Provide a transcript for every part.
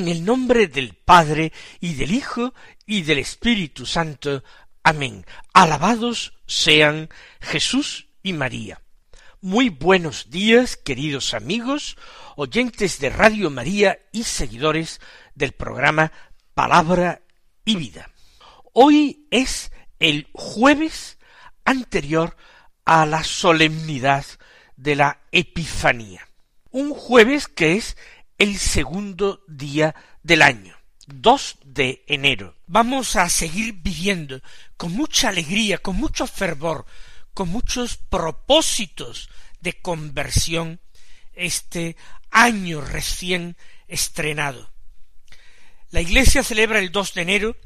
En el nombre del Padre y del Hijo y del Espíritu Santo. Amén. Alabados sean Jesús y María. Muy buenos días, queridos amigos, oyentes de Radio María y seguidores del programa Palabra y Vida. Hoy es el jueves anterior a la solemnidad de la Epifanía. Un jueves que es el segundo día del año, 2 de enero. Vamos a seguir viviendo con mucha alegría, con mucho fervor, con muchos propósitos de conversión este año recién estrenado. La Iglesia celebra el 2 de enero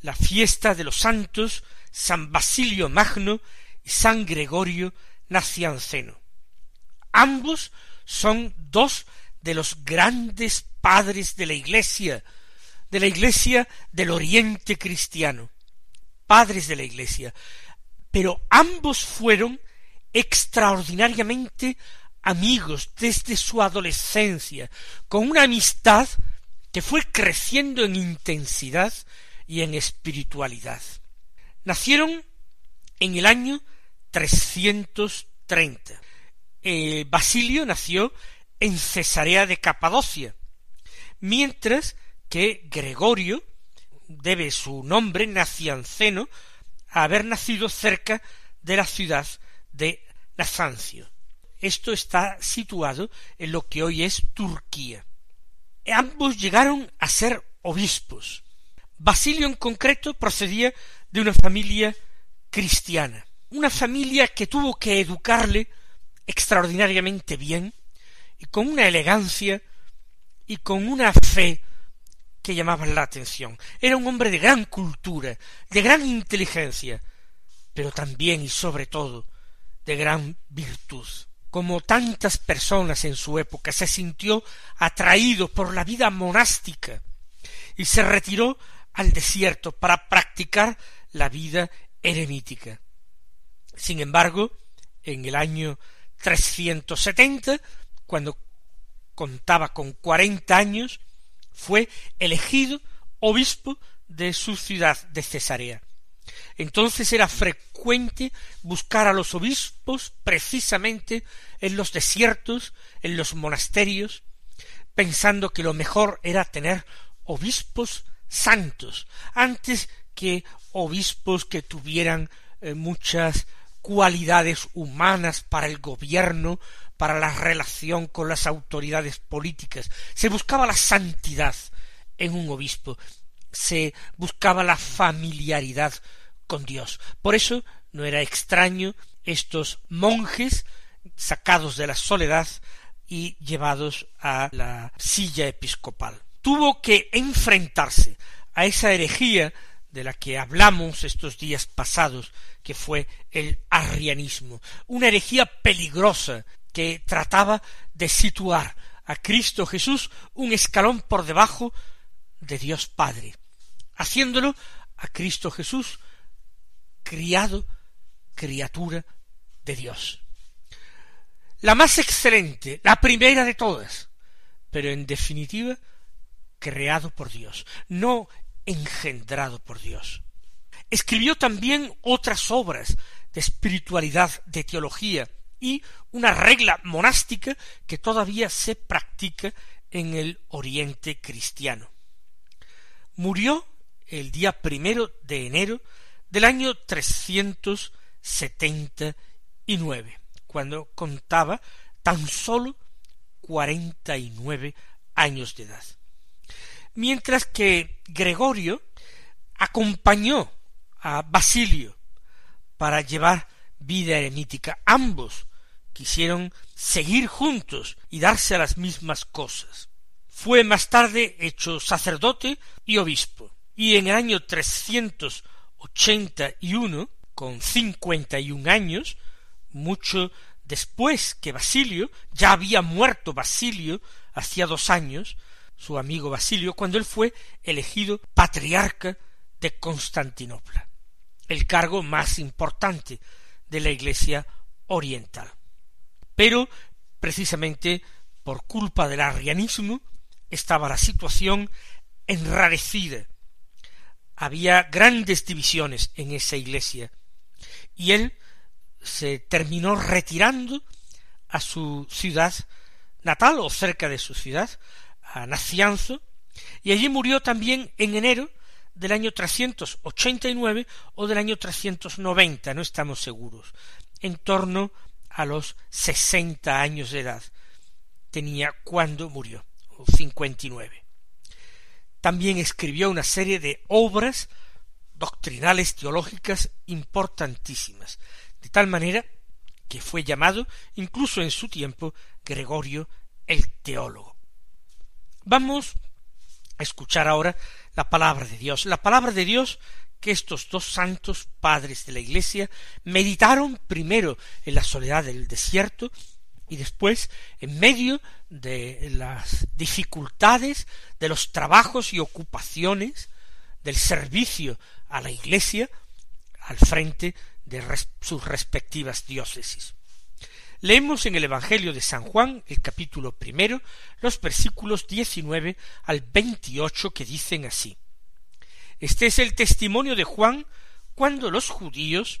la fiesta de los santos San Basilio Magno y San Gregorio Nacianceno. Ambos son dos de los grandes padres de la Iglesia, de la Iglesia del Oriente cristiano, padres de la Iglesia, pero ambos fueron extraordinariamente amigos desde su adolescencia, con una amistad que fue creciendo en intensidad y en espiritualidad. Nacieron en el año 330. Eh, Basilio nació en Cesarea de Capadocia, mientras que Gregorio debe su nombre nacianceno a haber nacido cerca de la ciudad de Nazancio. Esto está situado en lo que hoy es Turquía. Ambos llegaron a ser obispos. Basilio en concreto procedía de una familia cristiana, una familia que tuvo que educarle extraordinariamente bien, y con una elegancia y con una fe que llamaban la atención. Era un hombre de gran cultura, de gran inteligencia, pero también y sobre todo de gran virtud. Como tantas personas en su época se sintió atraído por la vida monástica y se retiró al desierto para practicar la vida eremítica. Sin embargo, en el año 370 cuando contaba con cuarenta años, fue elegido obispo de su ciudad de Cesarea. Entonces era frecuente buscar a los obispos precisamente en los desiertos, en los monasterios, pensando que lo mejor era tener obispos santos, antes que obispos que tuvieran eh, muchas cualidades humanas para el gobierno, para la relación con las autoridades políticas. Se buscaba la santidad en un obispo, se buscaba la familiaridad con Dios. Por eso no era extraño estos monjes sacados de la soledad y llevados a la silla episcopal. Tuvo que enfrentarse a esa herejía de la que hablamos estos días pasados, que fue el arrianismo, una herejía peligrosa que trataba de situar a Cristo Jesús un escalón por debajo de Dios Padre, haciéndolo a Cristo Jesús criado, criatura de Dios. La más excelente, la primera de todas, pero en definitiva creado por Dios, no engendrado por Dios. Escribió también otras obras de espiritualidad, de teología, y una regla monástica que todavía se practica en el oriente cristiano. Murió el día primero de enero del año trescientos setenta y nueve, cuando contaba tan sólo cuarenta y nueve años de edad. Mientras que Gregorio acompañó a Basilio para llevar vida eremítica. Ambos quisieron seguir juntos y darse a las mismas cosas. Fue más tarde hecho sacerdote y obispo. y en el año 381, con cincuenta y un años, mucho después que Basilio, ya había muerto Basilio hacía dos años, su amigo Basilio, cuando él fue elegido patriarca de Constantinopla, el cargo más importante de la Iglesia oriental. Pero, precisamente por culpa del arrianismo, estaba la situación enrarecida. Había grandes divisiones en esa iglesia, y él se terminó retirando a su ciudad natal o cerca de su ciudad, a Nacianzo, y allí murió también en enero del año 389 o del año 390, no estamos seguros, en torno a los sesenta años de edad tenía cuando murió, cincuenta y nueve. También escribió una serie de obras doctrinales teológicas importantísimas, de tal manera que fue llamado, incluso en su tiempo, Gregorio el teólogo. Vamos a escuchar ahora la palabra de Dios, la palabra de Dios que estos dos santos padres de la Iglesia meditaron primero en la soledad del desierto y después en medio de las dificultades, de los trabajos y ocupaciones, del servicio a la Iglesia al frente de sus respectivas diócesis. Leemos en el Evangelio de San Juan, el capítulo primero, los versículos diecinueve al veintiocho que dicen así este es el testimonio de Juan cuando los judíos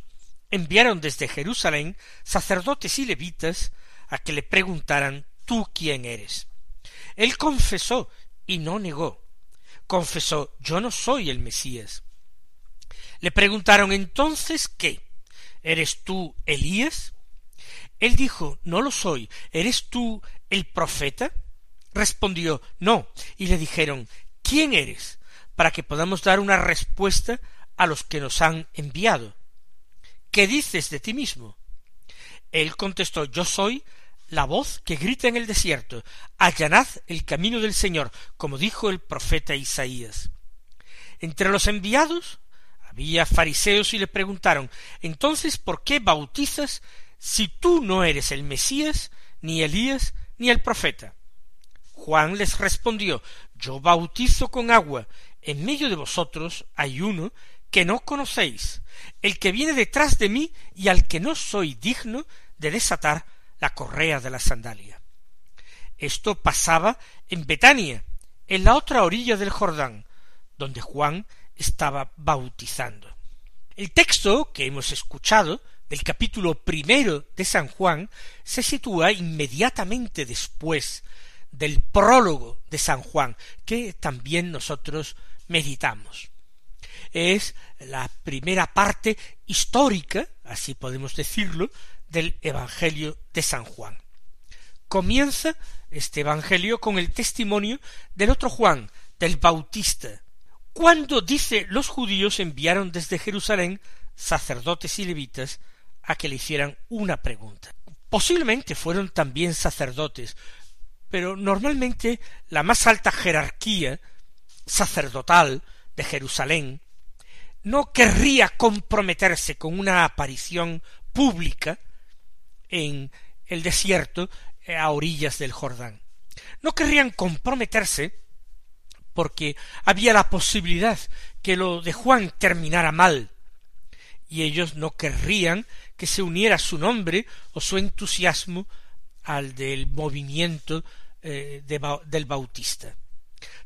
enviaron desde Jerusalén sacerdotes y levitas a que le preguntaran ¿tú quién eres? Él confesó y no negó. Confesó yo no soy el Mesías. Le preguntaron entonces ¿qué? ¿Eres tú Elías? Él dijo no lo soy. ¿Eres tú el profeta? Respondió no. Y le dijeron ¿quién eres? Para que podamos dar una respuesta a los que nos han enviado. ¿Qué dices de ti mismo? Él contestó Yo soy la voz que grita en el desierto Allanad el camino del Señor, como dijo el profeta Isaías. Entre los enviados había fariseos y le preguntaron Entonces ¿por qué bautizas si tú no eres el Mesías, ni Elías, ni el profeta? Juan les respondió Yo bautizo con agua, en medio de vosotros hay uno que no conocéis, el que viene detrás de mí y al que no soy digno de desatar la correa de la sandalia. Esto pasaba en Betania, en la otra orilla del Jordán, donde Juan estaba bautizando. El texto que hemos escuchado del capítulo primero de San Juan se sitúa inmediatamente después del prólogo de San Juan, que también nosotros meditamos. Es la primera parte histórica, así podemos decirlo, del Evangelio de San Juan. Comienza este Evangelio con el testimonio del otro Juan, del Bautista, cuando dice los judíos enviaron desde Jerusalén sacerdotes y levitas a que le hicieran una pregunta. Posiblemente fueron también sacerdotes, pero normalmente la más alta jerarquía sacerdotal de Jerusalén no querría comprometerse con una aparición pública en el desierto eh, a orillas del Jordán. No querrían comprometerse porque había la posibilidad que lo de Juan terminara mal, y ellos no querrían que se uniera su nombre o su entusiasmo al del movimiento eh, del Bautista.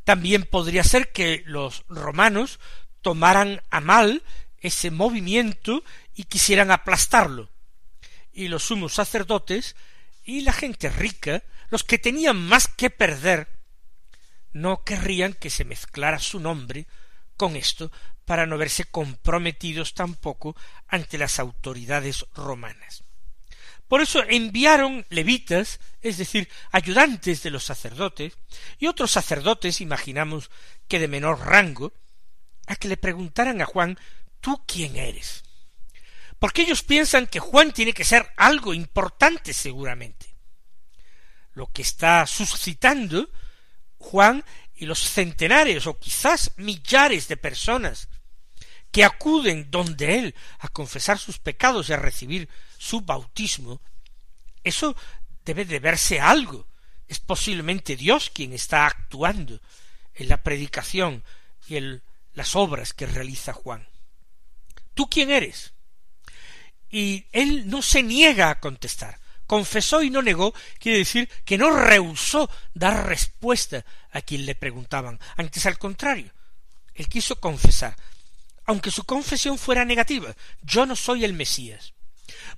También podría ser que los romanos tomaran a mal ese movimiento y quisieran aplastarlo. Y los sumos sacerdotes y la gente rica, los que tenían más que perder, no querrían que se mezclara su nombre con esto para no verse comprometidos tampoco ante las autoridades romanas. Por eso enviaron levitas, es decir, ayudantes de los sacerdotes, y otros sacerdotes, imaginamos que de menor rango, a que le preguntaran a Juan ¿Tú quién eres? Porque ellos piensan que Juan tiene que ser algo importante seguramente. Lo que está suscitando Juan y los centenares o quizás millares de personas que acuden donde él a confesar sus pecados y a recibir su bautismo, eso debe de verse algo. Es posiblemente Dios quien está actuando en la predicación y en las obras que realiza Juan. ¿Tú quién eres? Y él no se niega a contestar. Confesó y no negó, quiere decir que no rehusó dar respuesta a quien le preguntaban. Antes al contrario, él quiso confesar, aunque su confesión fuera negativa. Yo no soy el Mesías.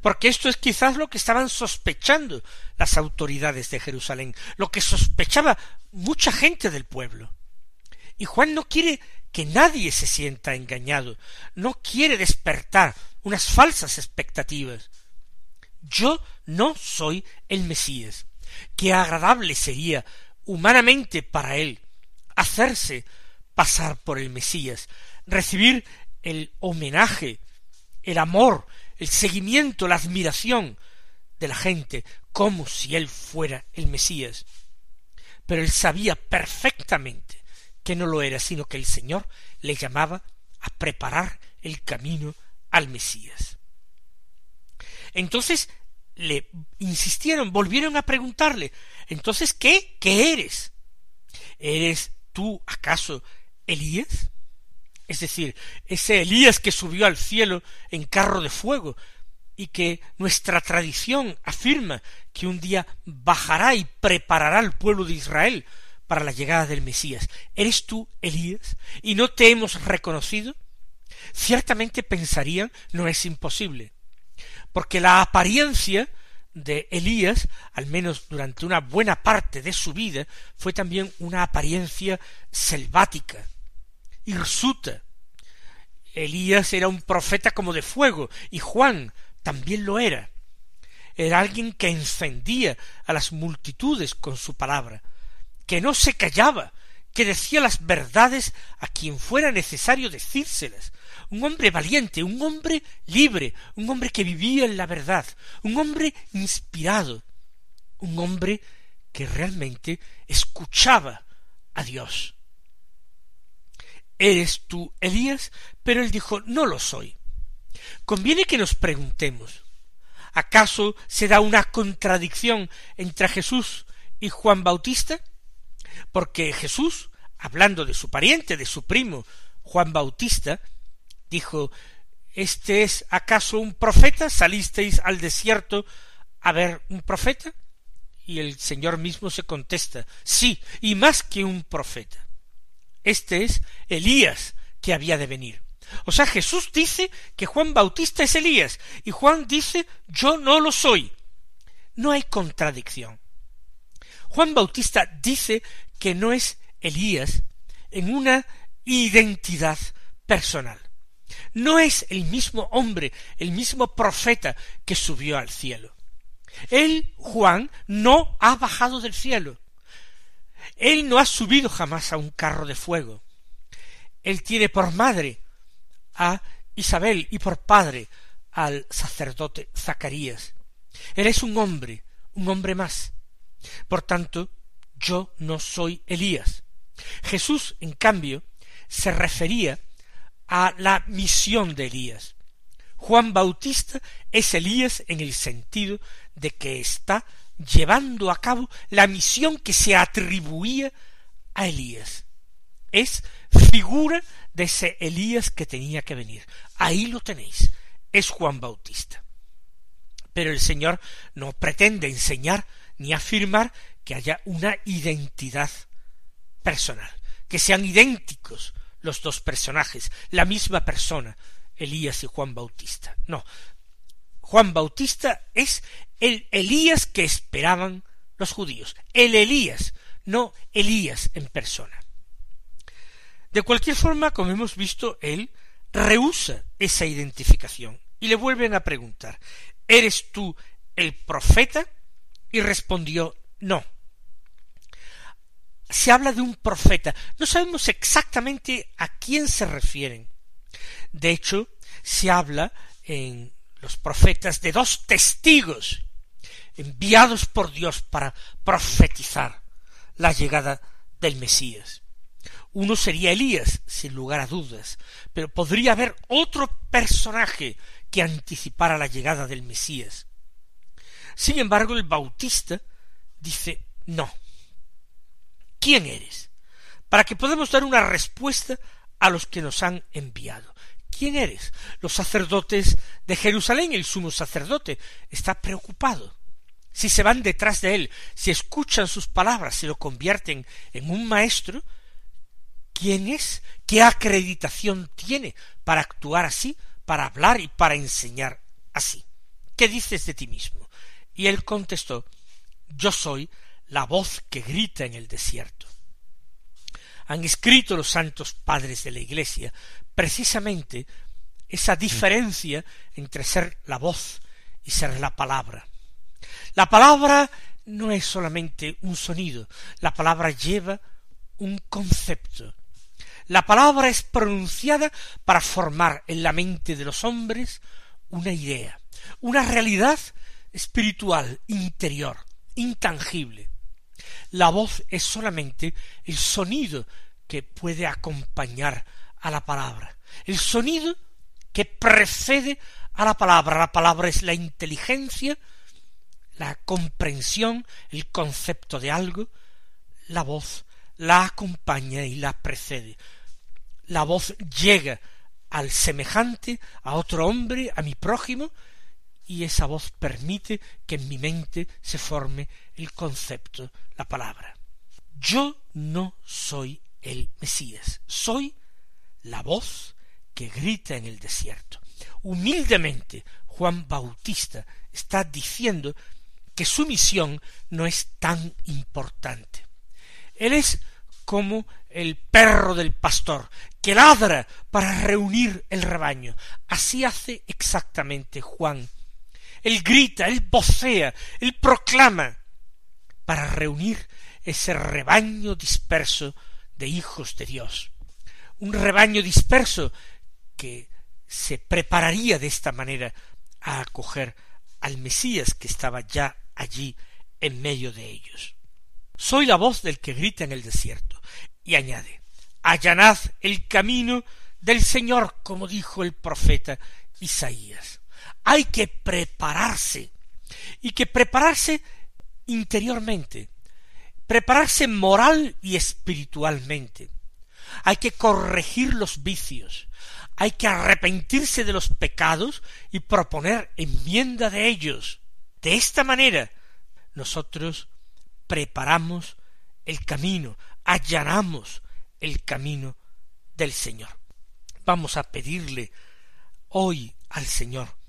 Porque esto es quizás lo que estaban sospechando las autoridades de Jerusalén, lo que sospechaba mucha gente del pueblo. Y Juan no quiere que nadie se sienta engañado, no quiere despertar unas falsas expectativas. Yo no soy el Mesías. Qué agradable sería humanamente para él hacerse pasar por el Mesías, recibir el homenaje, el amor, el seguimiento, la admiración de la gente, como si él fuera el Mesías. Pero él sabía perfectamente que no lo era, sino que el Señor le llamaba a preparar el camino al Mesías. Entonces le insistieron, volvieron a preguntarle, entonces, ¿qué? ¿Qué eres? ¿Eres tú acaso Elías? Es decir, ese Elías que subió al cielo en carro de fuego y que nuestra tradición afirma que un día bajará y preparará al pueblo de Israel para la llegada del Mesías. ¿Eres tú Elías? ¿Y no te hemos reconocido? Ciertamente pensarían no es imposible, porque la apariencia de Elías, al menos durante una buena parte de su vida, fue también una apariencia selvática, hirsuta. Elías era un profeta como de fuego, y Juan también lo era. Era alguien que encendía a las multitudes con su palabra, que no se callaba, que decía las verdades a quien fuera necesario decírselas, un hombre valiente, un hombre libre, un hombre que vivía en la verdad, un hombre inspirado, un hombre que realmente escuchaba a Dios. ¿Eres tú Elías? Pero él dijo, no lo soy. Conviene que nos preguntemos, ¿acaso se da una contradicción entre Jesús y Juan Bautista? Porque Jesús, hablando de su pariente, de su primo, Juan Bautista, dijo ¿Este es acaso un profeta? ¿Salisteis al desierto a ver un profeta? Y el Señor mismo se contesta Sí, y más que un profeta. Este es Elías que había de venir. O sea, Jesús dice que Juan Bautista es Elías, y Juan dice yo no lo soy. No hay contradicción. Juan Bautista dice que no es Elías en una identidad personal no es el mismo hombre, el mismo profeta que subió al cielo. Él, Juan, no ha bajado del cielo. Él no ha subido jamás a un carro de fuego. Él tiene por madre a Isabel y por padre al sacerdote Zacarías. Él es un hombre, un hombre más. Por tanto, yo no soy Elías. Jesús, en cambio, se refería a la misión de Elías. Juan Bautista es Elías en el sentido de que está llevando a cabo la misión que se atribuía a Elías. Es figura de ese Elías que tenía que venir. Ahí lo tenéis. Es Juan Bautista. Pero el Señor no pretende enseñar ni afirmar que haya una identidad personal, que sean idénticos los dos personajes, la misma persona, Elías y Juan Bautista. No, Juan Bautista es el Elías que esperaban los judíos, el Elías, no Elías en persona. De cualquier forma, como hemos visto, él rehúsa esa identificación y le vuelven a preguntar ¿Eres tú el profeta? y respondió no se habla de un profeta. No sabemos exactamente a quién se refieren. De hecho, se habla en los profetas de dos testigos enviados por Dios para profetizar la llegada del Mesías. Uno sería Elías, sin lugar a dudas, pero podría haber otro personaje que anticipara la llegada del Mesías. Sin embargo, el Bautista dice no. ¿Quién eres? Para que podamos dar una respuesta a los que nos han enviado. ¿Quién eres? Los sacerdotes de Jerusalén, el sumo sacerdote, está preocupado. Si se van detrás de él, si escuchan sus palabras, si lo convierten en un maestro, ¿quién es? ¿Qué acreditación tiene para actuar así, para hablar y para enseñar así? ¿Qué dices de ti mismo? Y él contestó, yo soy la voz que grita en el desierto. Han escrito los santos padres de la Iglesia precisamente esa diferencia entre ser la voz y ser la palabra. La palabra no es solamente un sonido, la palabra lleva un concepto. La palabra es pronunciada para formar en la mente de los hombres una idea, una realidad espiritual, interior, intangible. La voz es solamente el sonido que puede acompañar a la palabra, el sonido que precede a la palabra. La palabra es la inteligencia, la comprensión, el concepto de algo, la voz la acompaña y la precede. La voz llega al semejante, a otro hombre, a mi prójimo, y esa voz permite que en mi mente se forme el concepto, la palabra. Yo no soy el Mesías, soy la voz que grita en el desierto. Humildemente Juan Bautista está diciendo que su misión no es tan importante. Él es como el perro del pastor, que ladra para reunir el rebaño. Así hace exactamente Juan él grita, él vocea, él proclama para reunir ese rebaño disperso de hijos de Dios. Un rebaño disperso que se prepararía de esta manera a acoger al Mesías que estaba ya allí en medio de ellos. Soy la voz del que grita en el desierto. Y añade, allanad el camino del Señor, como dijo el profeta Isaías hay que prepararse y que prepararse interiormente, prepararse moral y espiritualmente. Hay que corregir los vicios, hay que arrepentirse de los pecados y proponer enmienda de ellos. De esta manera nosotros preparamos el camino, allanamos el camino del Señor. Vamos a pedirle hoy al Señor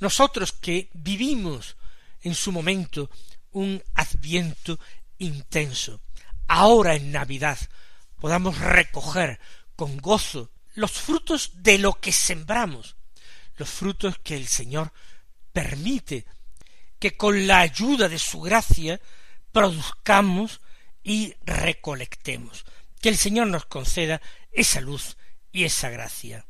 nosotros que vivimos en su momento un adviento intenso, ahora en Navidad podamos recoger con gozo los frutos de lo que sembramos, los frutos que el Señor permite que con la ayuda de su gracia produzcamos y recolectemos. Que el Señor nos conceda esa luz y esa gracia.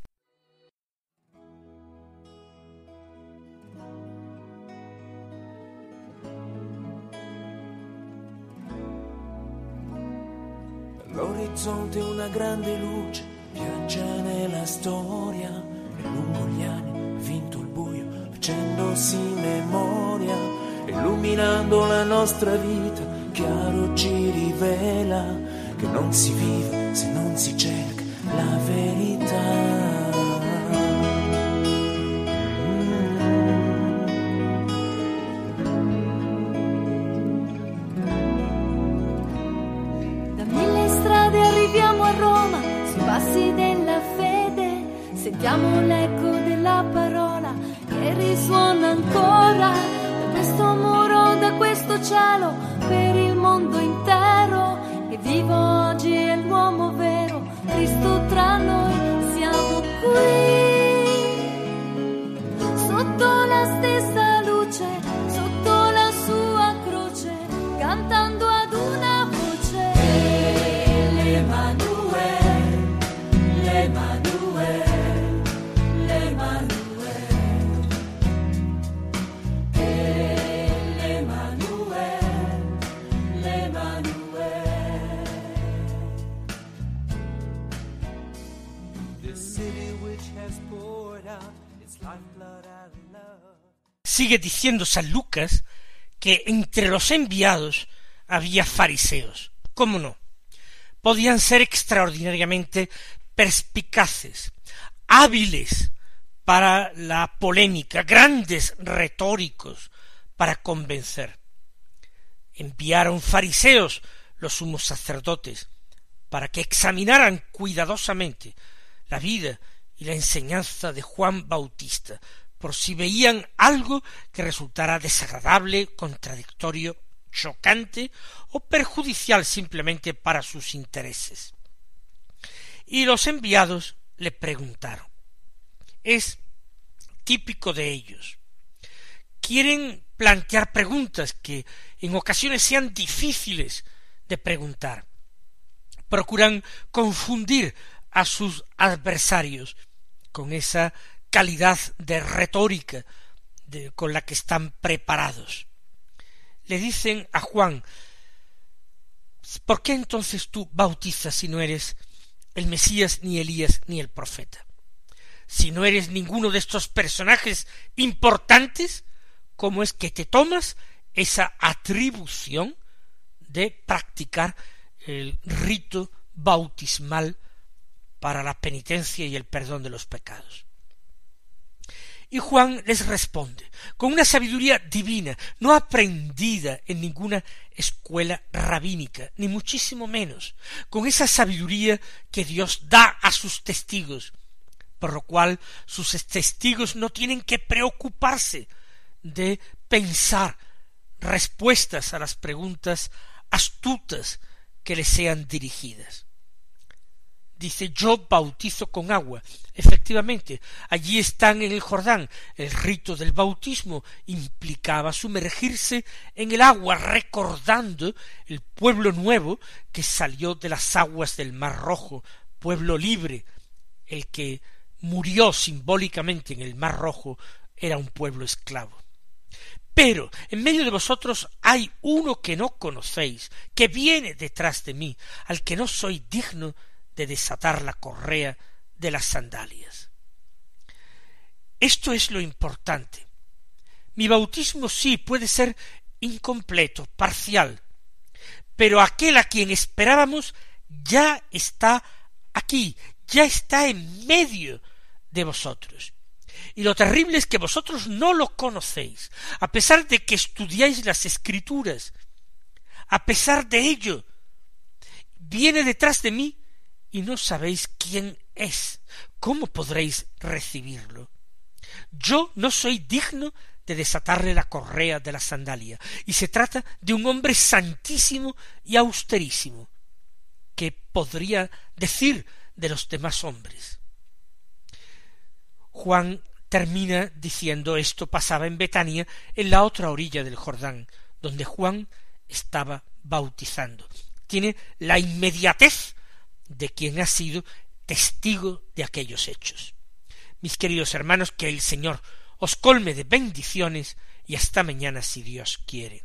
Facendosi memoria, illuminando la nostra vita, chiaro ci rivela che non si vive se non si cerca la verità. Sentiamo l'eco della Sigue diciendo San Lucas que entre los enviados había fariseos. ¿Cómo no? Podían ser extraordinariamente perspicaces, hábiles para la polémica, grandes retóricos para convencer. Enviaron fariseos, los sumos sacerdotes, para que examinaran cuidadosamente la vida y la enseñanza de Juan Bautista, por si veían algo que resultara desagradable, contradictorio, chocante o perjudicial simplemente para sus intereses. Y los enviados le preguntaron. Es típico de ellos. Quieren plantear preguntas que en ocasiones sean difíciles de preguntar. Procuran confundir a sus adversarios con esa calidad de retórica con la que están preparados. Le dicen a Juan, ¿por qué entonces tú bautizas si no eres el Mesías, ni Elías, ni el profeta? Si no eres ninguno de estos personajes importantes, ¿cómo es que te tomas esa atribución de practicar el rito bautismal para la penitencia y el perdón de los pecados? Y Juan les responde, con una sabiduría divina, no aprendida en ninguna escuela rabínica, ni muchísimo menos, con esa sabiduría que Dios da a sus testigos, por lo cual sus testigos no tienen que preocuparse de pensar respuestas a las preguntas astutas que les sean dirigidas dice yo bautizo con agua. Efectivamente, allí están en el Jordán. El rito del bautismo implicaba sumergirse en el agua recordando el pueblo nuevo que salió de las aguas del Mar Rojo, pueblo libre, el que murió simbólicamente en el Mar Rojo era un pueblo esclavo. Pero en medio de vosotros hay uno que no conocéis, que viene detrás de mí, al que no soy digno de desatar la correa de las sandalias. Esto es lo importante. Mi bautismo sí puede ser incompleto, parcial, pero aquel a quien esperábamos ya está aquí, ya está en medio de vosotros. Y lo terrible es que vosotros no lo conocéis, a pesar de que estudiáis las escrituras, a pesar de ello, viene detrás de mí y no sabéis quién es, ¿cómo podréis recibirlo? Yo no soy digno de desatarle la correa de la sandalia, y se trata de un hombre santísimo y austerísimo, que podría decir de los demás hombres. Juan termina diciendo esto pasaba en Betania, en la otra orilla del Jordán, donde Juan estaba bautizando. Tiene la inmediatez de quien ha sido testigo de aquellos hechos. Mis queridos hermanos, que el Señor os colme de bendiciones y hasta mañana si Dios quiere.